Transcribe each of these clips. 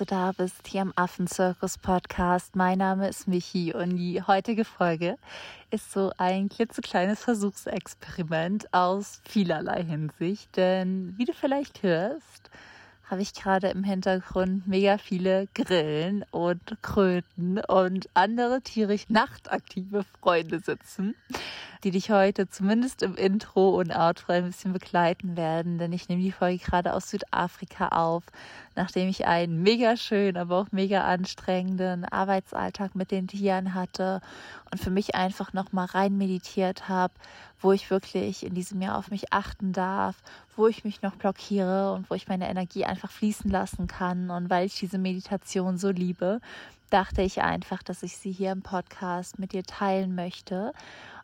du da bist hier am Affenzirkus Podcast. Mein Name ist Michi und die heutige Folge ist so ein klitzekleines Versuchsexperiment aus vielerlei Hinsicht. Denn wie du vielleicht hörst, habe ich gerade im Hintergrund mega viele Grillen und Kröten und andere tierisch nachtaktive Freunde sitzen, die dich heute zumindest im Intro und Outro ein bisschen begleiten werden, denn ich nehme die Folge gerade aus Südafrika auf, nachdem ich einen mega schönen, aber auch mega anstrengenden Arbeitsalltag mit den Tieren hatte und für mich einfach nochmal rein meditiert habe, wo ich wirklich in diesem Jahr auf mich achten darf, wo ich mich noch blockiere und wo ich meine Energie einfach fließen lassen kann. Und weil ich diese Meditation so liebe, dachte ich einfach, dass ich sie hier im Podcast mit dir teilen möchte.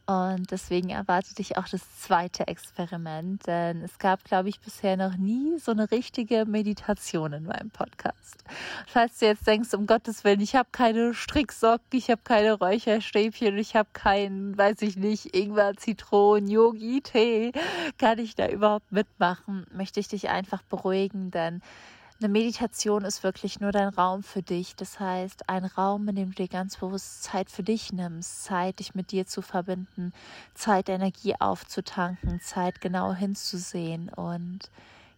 Und deswegen erwartet dich auch das zweite Experiment, denn es gab, glaube ich, bisher noch nie so eine richtige Meditation in meinem Podcast. Falls du jetzt denkst, um Gottes Willen, ich habe keine Stricksocken, ich habe keine Räucherstäbchen, ich habe keinen, weiß ich nicht, Ingwer, Zitronen, Yogi, Tee, kann ich da überhaupt mitmachen, möchte ich dich einfach beruhigen, denn eine Meditation ist wirklich nur dein Raum für dich. Das heißt, ein Raum, in dem du dir ganz bewusst Zeit für dich nimmst, Zeit, dich mit dir zu verbinden, Zeit, Energie aufzutanken, Zeit, genau hinzusehen und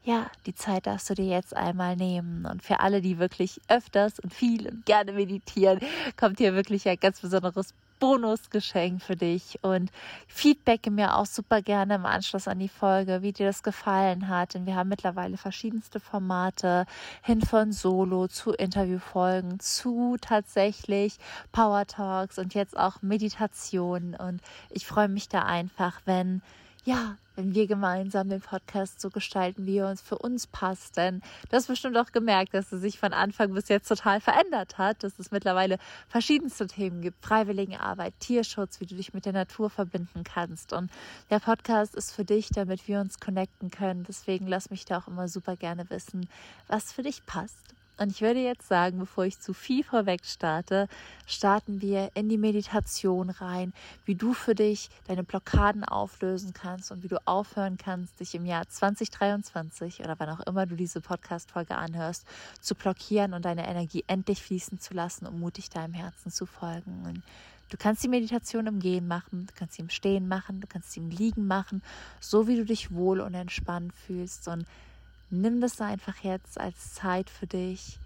ja, die Zeit darfst du dir jetzt einmal nehmen. Und für alle, die wirklich öfters und viel und gerne meditieren, kommt hier wirklich ein ganz besonderes Bonusgeschenk für dich und feedbacke mir auch super gerne im Anschluss an die Folge, wie dir das gefallen hat. Denn wir haben mittlerweile verschiedenste Formate hin von Solo zu Interviewfolgen zu tatsächlich Power Talks und jetzt auch Meditation. Und ich freue mich da einfach, wenn ja, wenn wir gemeinsam den Podcast so gestalten, wie er uns für uns passt. Denn du hast bestimmt auch gemerkt, dass es sich von Anfang bis jetzt total verändert hat, dass es mittlerweile verschiedenste Themen gibt. Freiwilligenarbeit, Tierschutz, wie du dich mit der Natur verbinden kannst. Und der Podcast ist für dich, damit wir uns connecten können. Deswegen lass mich da auch immer super gerne wissen, was für dich passt. Und ich würde jetzt sagen, bevor ich zu viel vorweg starte, starten wir in die Meditation rein, wie du für dich deine Blockaden auflösen kannst und wie du aufhören kannst, dich im Jahr 2023 oder wann auch immer du diese Podcast-Folge anhörst, zu blockieren und deine Energie endlich fließen zu lassen, um mutig deinem Herzen zu folgen. Und du kannst die Meditation im Gehen machen, du kannst sie im Stehen machen, du kannst sie im Liegen machen, so wie du dich wohl und entspannt fühlst und Nimm das einfach jetzt als Zeit für dich.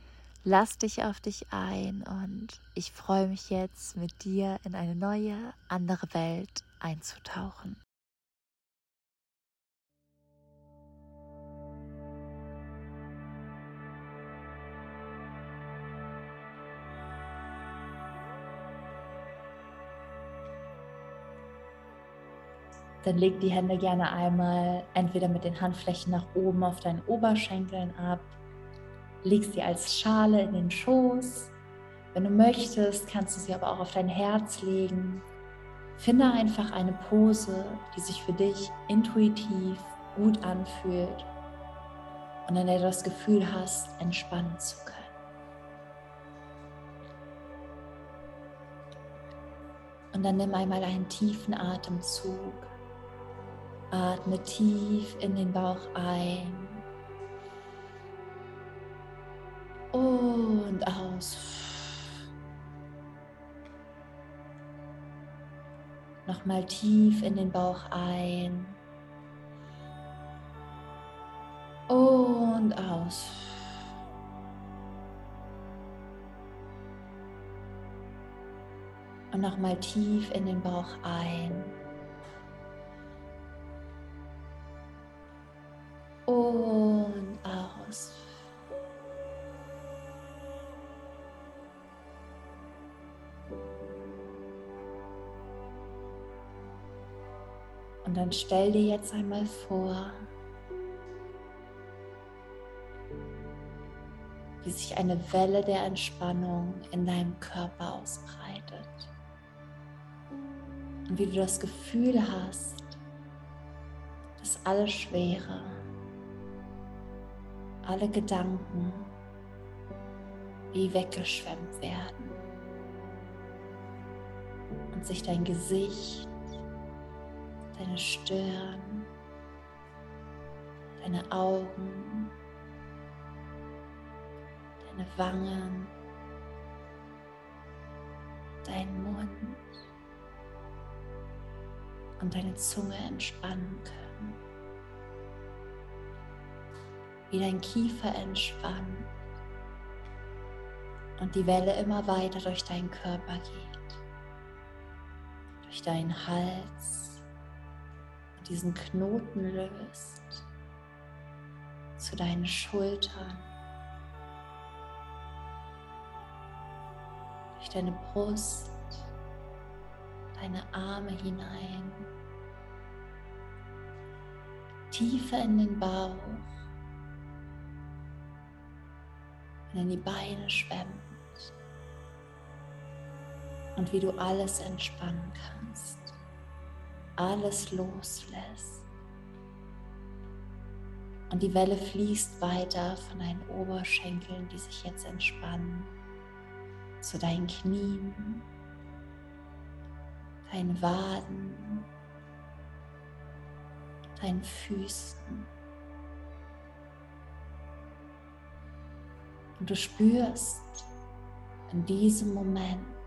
Lass dich auf dich ein und ich freue mich jetzt mit dir in eine neue, andere Welt einzutauchen. Dann leg die Hände gerne einmal entweder mit den Handflächen nach oben auf deinen Oberschenkeln ab, leg sie als Schale in den Schoß. Wenn du möchtest, kannst du sie aber auch auf dein Herz legen. Finde einfach eine Pose, die sich für dich intuitiv gut anfühlt und in der du das Gefühl hast, entspannen zu können. Und dann nimm einmal einen tiefen Atemzug Atme tief in den Bauch ein und aus. Nochmal tief in den Bauch ein und aus. Und nochmal tief in den Bauch ein. Und dann stell dir jetzt einmal vor, wie sich eine Welle der Entspannung in deinem Körper ausbreitet. Und wie du das Gefühl hast, dass alles Schwere, alle Gedanken wie weggeschwemmt werden und sich dein Gesicht, deine Stirn, deine Augen, deine Wangen, deinen Mund und deine Zunge entspannen können. Wie dein Kiefer entspannt und die Welle immer weiter durch deinen Körper geht, durch deinen Hals diesen Knoten löst zu deinen Schultern, durch deine Brust, deine Arme hinein, tiefer in den Bauch und in die Beine schwemmt und wie du alles entspannen kannst, alles loslässt. Und die Welle fließt weiter von deinen Oberschenkeln, die sich jetzt entspannen, zu deinen Knien, deinen Waden, deinen Füßen. Und du spürst in diesem Moment,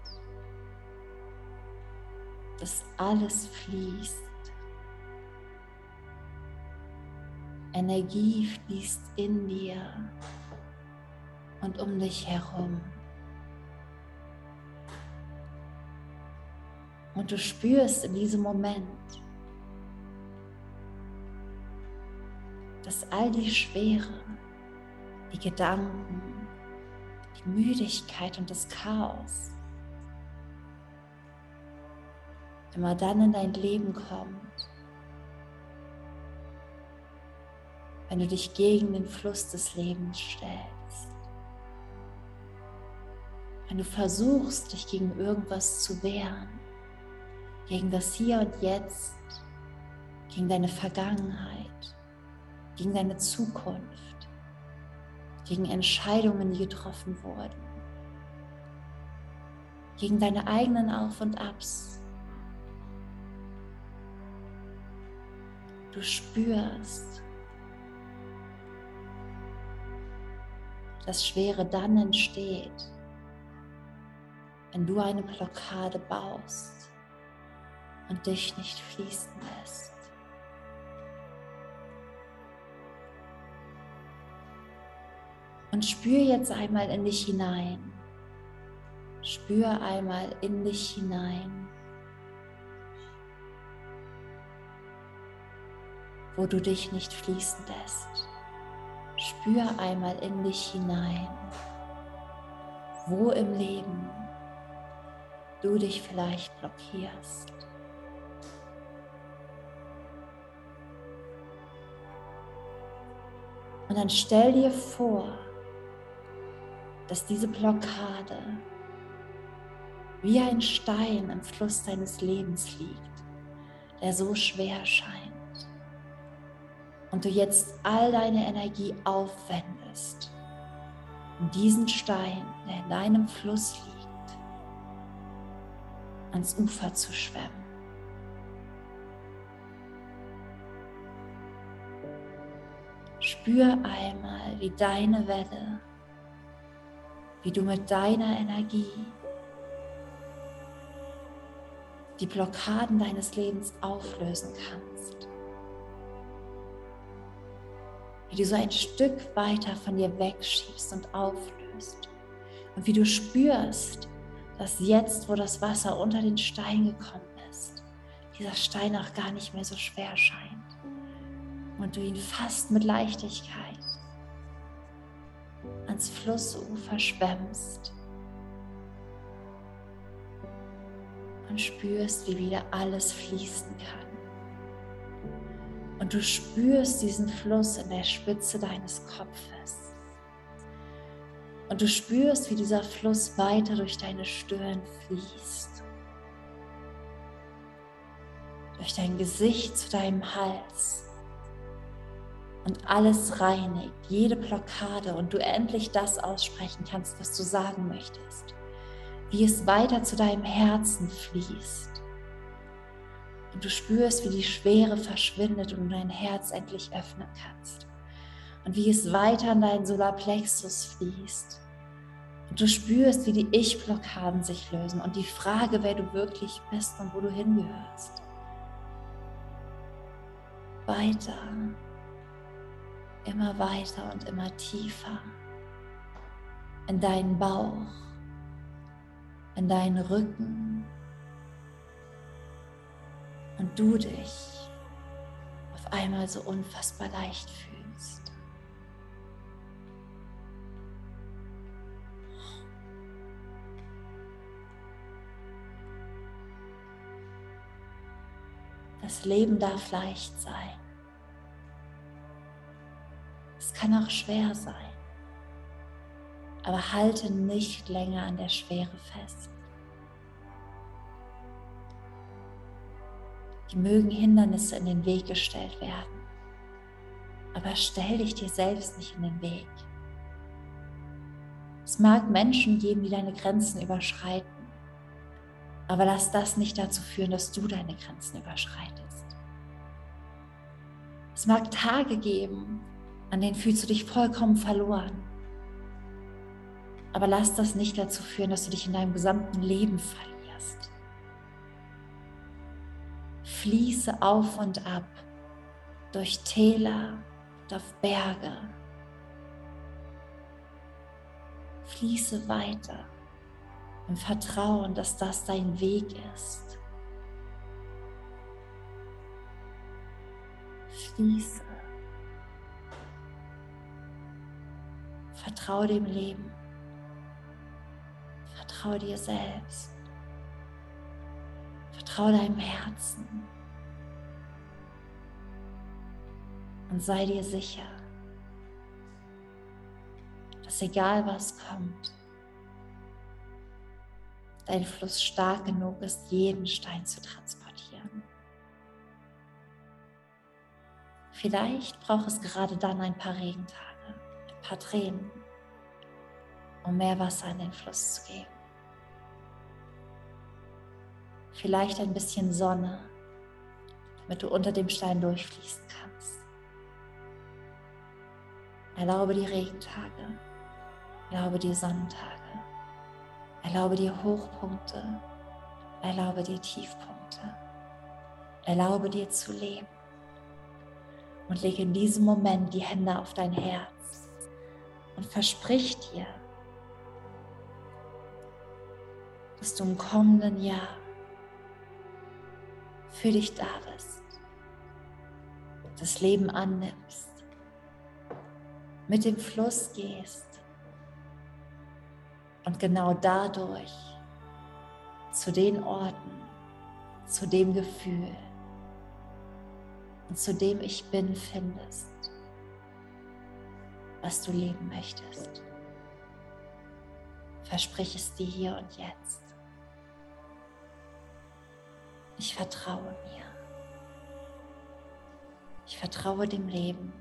dass alles fließt. Energie fließt in dir und um dich herum. Und du spürst in diesem Moment, dass all die Schwere, die Gedanken, die Müdigkeit und das Chaos immer dann in dein Leben kommt, wenn du dich gegen den Fluss des Lebens stellst. Wenn du versuchst, dich gegen irgendwas zu wehren, gegen das Hier und Jetzt, gegen deine Vergangenheit, gegen deine Zukunft, gegen Entscheidungen, die getroffen wurden, gegen deine eigenen Auf und Abs, Du spürst, dass Schwere dann entsteht, wenn du eine Blockade baust und dich nicht fließen lässt. Und spür jetzt einmal in dich hinein. Spür einmal in dich hinein. Wo du dich nicht fließen lässt. Spür einmal in dich hinein, wo im Leben du dich vielleicht blockierst. Und dann stell dir vor, dass diese Blockade wie ein Stein im Fluss deines Lebens liegt, der so schwer scheint und du jetzt all deine Energie aufwendest, um diesen Stein, der in deinem Fluss liegt, ans Ufer zu schwemmen. Spür einmal, wie deine Welle, wie du mit deiner Energie die Blockaden deines Lebens auflösen kannst. Wie du so ein Stück weiter von dir wegschiebst und auflöst. Und wie du spürst, dass jetzt, wo das Wasser unter den Stein gekommen ist, dieser Stein auch gar nicht mehr so schwer scheint. Und du ihn fast mit Leichtigkeit ans Flussufer schwemmst und spürst, wie wieder alles fließen kann. Und du spürst diesen Fluss in der Spitze deines Kopfes. Und du spürst, wie dieser Fluss weiter durch deine Stirn fließt. Durch dein Gesicht zu deinem Hals. Und alles reinigt, jede Blockade und du endlich das aussprechen kannst, was du sagen möchtest. Wie es weiter zu deinem Herzen fließt und du spürst, wie die Schwere verschwindet und du dein Herz endlich öffnen kannst. Und wie es weiter in deinen Solarplexus fließt. Und du spürst, wie die Ich-Blockaden sich lösen und die Frage, wer du wirklich bist und wo du hingehörst. Weiter, immer weiter und immer tiefer. In deinen Bauch, in deinen Rücken und du dich auf einmal so unfassbar leicht fühlst. Das Leben darf leicht sein. Es kann auch schwer sein. Aber halte nicht länger an der Schwere fest. Mögen Hindernisse in den Weg gestellt werden. Aber stell dich dir selbst nicht in den Weg. Es mag Menschen geben, die deine Grenzen überschreiten. Aber lass das nicht dazu führen, dass du deine Grenzen überschreitest. Es mag Tage geben, an denen fühlst du dich vollkommen verloren. Aber lass das nicht dazu führen, dass du dich in deinem gesamten Leben verlierst. Fließe auf und ab durch Täler und auf Berge. Fließe weiter im Vertrauen, dass das dein Weg ist. Fließe. Vertraue dem Leben. Vertraue dir selbst. Vertraue deinem Herzen. Und sei dir sicher, dass egal was kommt, dein Fluss stark genug ist, jeden Stein zu transportieren. Vielleicht braucht es gerade dann ein paar Regentage, ein paar Tränen, um mehr Wasser in den Fluss zu geben. Vielleicht ein bisschen Sonne, damit du unter dem Stein durchfließen kannst. Erlaube die Regentage, erlaube die Sonnentage. Erlaube dir Hochpunkte, erlaube dir Tiefpunkte, erlaube dir zu leben und lege in diesem Moment die Hände auf dein Herz und versprich dir, dass du im kommenden Jahr für dich da bist, das Leben annimmst, mit dem Fluss gehst und genau dadurch zu den Orten, zu dem Gefühl und zu dem Ich bin findest, was du leben möchtest. Versprich es dir hier und jetzt. Ich vertraue mir. Ich vertraue dem Leben.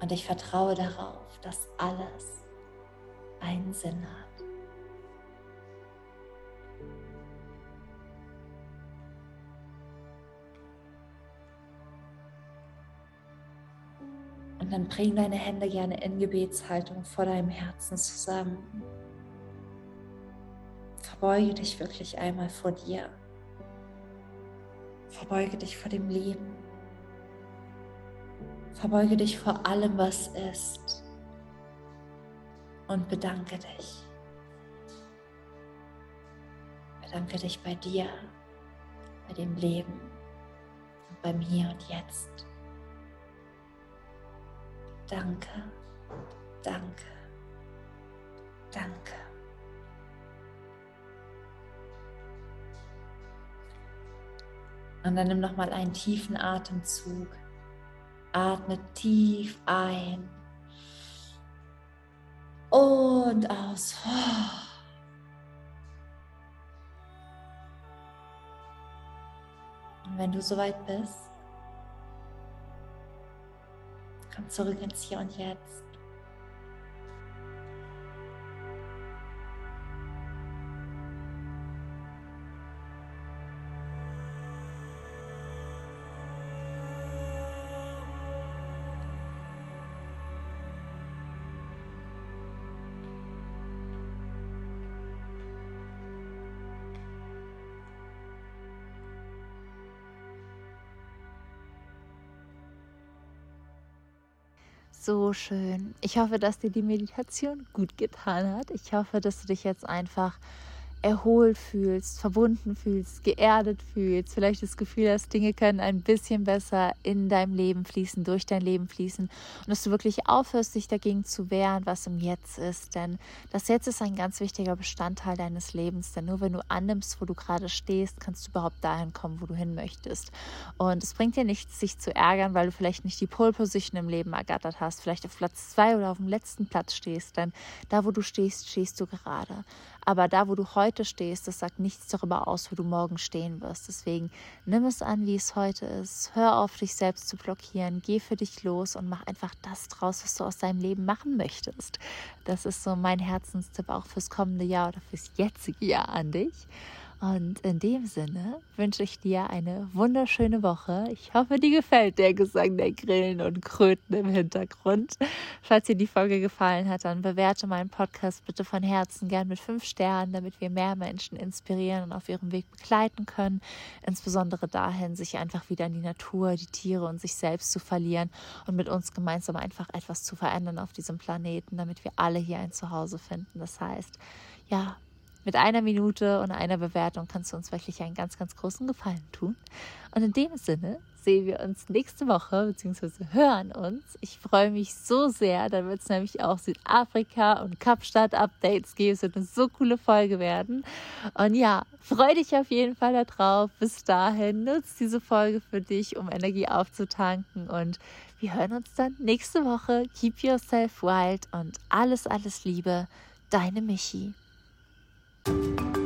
Und ich vertraue darauf, dass alles einen Sinn hat. Und dann bring deine Hände gerne in Gebetshaltung vor deinem Herzen zusammen. Verbeuge dich wirklich einmal vor dir. Verbeuge dich vor dem Leben. Verbeuge dich vor allem, was ist und bedanke dich. Bedanke dich bei dir, bei dem Leben und beim Hier und Jetzt. Danke, danke, danke. Und dann nimm noch mal einen tiefen Atemzug. Atme tief ein und aus. Und wenn du soweit bist, komm zurück ins Hier und Jetzt. So schön. Ich hoffe, dass dir die Meditation gut getan hat. Ich hoffe, dass du dich jetzt einfach erholt fühlst, verbunden fühlst, geerdet fühlst, vielleicht das Gefühl hast, Dinge können ein bisschen besser in deinem Leben fließen, durch dein Leben fließen und dass du wirklich aufhörst, dich dagegen zu wehren, was im Jetzt ist. Denn das Jetzt ist ein ganz wichtiger Bestandteil deines Lebens, denn nur wenn du annimmst, wo du gerade stehst, kannst du überhaupt dahin kommen, wo du hin möchtest. Und es bringt dir nichts, sich zu ärgern, weil du vielleicht nicht die Pole Position im Leben ergattert hast, vielleicht auf Platz zwei oder auf dem letzten Platz stehst, denn da, wo du stehst, stehst du gerade. Aber da, wo du heute stehst, das sagt nichts darüber aus, wo du morgen stehen wirst. Deswegen nimm es an, wie es heute ist. Hör auf, dich selbst zu blockieren. Geh für dich los und mach einfach das draus, was du aus deinem Leben machen möchtest. Das ist so mein Herzenstipp auch fürs kommende Jahr oder fürs jetzige Jahr an dich. Und in dem Sinne wünsche ich dir eine wunderschöne Woche. Ich hoffe, dir gefällt der Gesang der Grillen und Kröten im Hintergrund. Falls dir die Folge gefallen hat, dann bewerte meinen Podcast bitte von Herzen gern mit fünf Sternen, damit wir mehr Menschen inspirieren und auf ihrem Weg begleiten können. Insbesondere dahin, sich einfach wieder in die Natur, die Tiere und sich selbst zu verlieren und mit uns gemeinsam einfach etwas zu verändern auf diesem Planeten, damit wir alle hier ein Zuhause finden. Das heißt, ja, mit einer Minute und einer Bewertung kannst du uns wirklich einen ganz, ganz großen Gefallen tun. Und in dem Sinne sehen wir uns nächste Woche, beziehungsweise hören uns. Ich freue mich so sehr. Da wird es nämlich auch Südafrika und Kapstadt-Updates geben. Es wird eine so coole Folge werden. Und ja, freue dich auf jeden Fall darauf. Bis dahin, nutzt diese Folge für dich, um Energie aufzutanken. Und wir hören uns dann nächste Woche. Keep yourself wild und alles, alles Liebe. Deine Michi. Thank you.